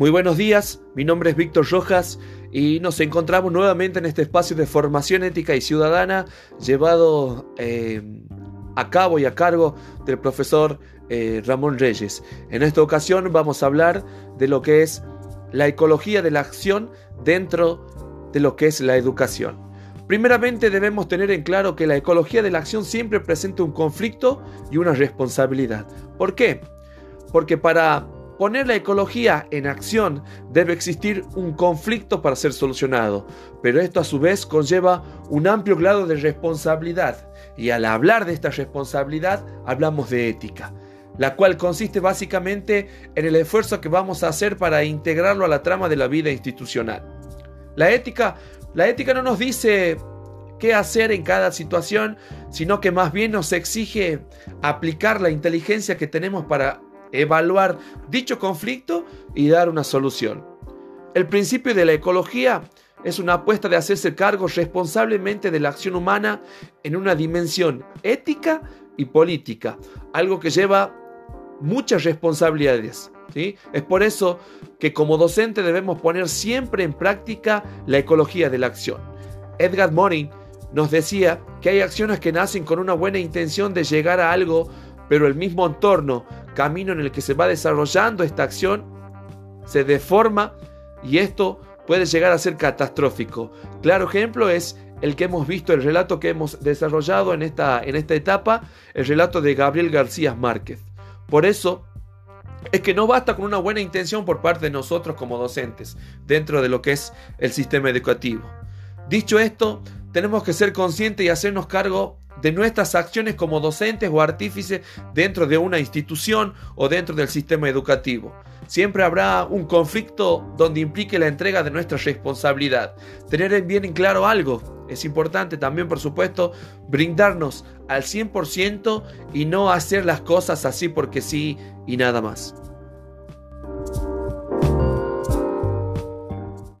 Muy buenos días, mi nombre es Víctor Rojas y nos encontramos nuevamente en este espacio de formación ética y ciudadana llevado eh, a cabo y a cargo del profesor eh, Ramón Reyes. En esta ocasión vamos a hablar de lo que es la ecología de la acción dentro de lo que es la educación. Primeramente debemos tener en claro que la ecología de la acción siempre presenta un conflicto y una responsabilidad. ¿Por qué? Porque para poner la ecología en acción debe existir un conflicto para ser solucionado, pero esto a su vez conlleva un amplio grado de responsabilidad y al hablar de esta responsabilidad hablamos de ética, la cual consiste básicamente en el esfuerzo que vamos a hacer para integrarlo a la trama de la vida institucional. La ética, la ética no nos dice qué hacer en cada situación, sino que más bien nos exige aplicar la inteligencia que tenemos para evaluar dicho conflicto y dar una solución. El principio de la ecología es una apuesta de hacerse cargo responsablemente de la acción humana en una dimensión ética y política, algo que lleva muchas responsabilidades. ¿sí? Es por eso que como docente debemos poner siempre en práctica la ecología de la acción. Edgar Morin nos decía que hay acciones que nacen con una buena intención de llegar a algo, pero el mismo entorno camino en el que se va desarrollando esta acción se deforma y esto puede llegar a ser catastrófico. Claro ejemplo es el que hemos visto, el relato que hemos desarrollado en esta, en esta etapa, el relato de Gabriel García Márquez. Por eso es que no basta con una buena intención por parte de nosotros como docentes dentro de lo que es el sistema educativo. Dicho esto, tenemos que ser conscientes y hacernos cargo de nuestras acciones como docentes o artífices dentro de una institución o dentro del sistema educativo. Siempre habrá un conflicto donde implique la entrega de nuestra responsabilidad. Tener bien en claro algo. Es importante también, por supuesto, brindarnos al 100% y no hacer las cosas así porque sí y nada más.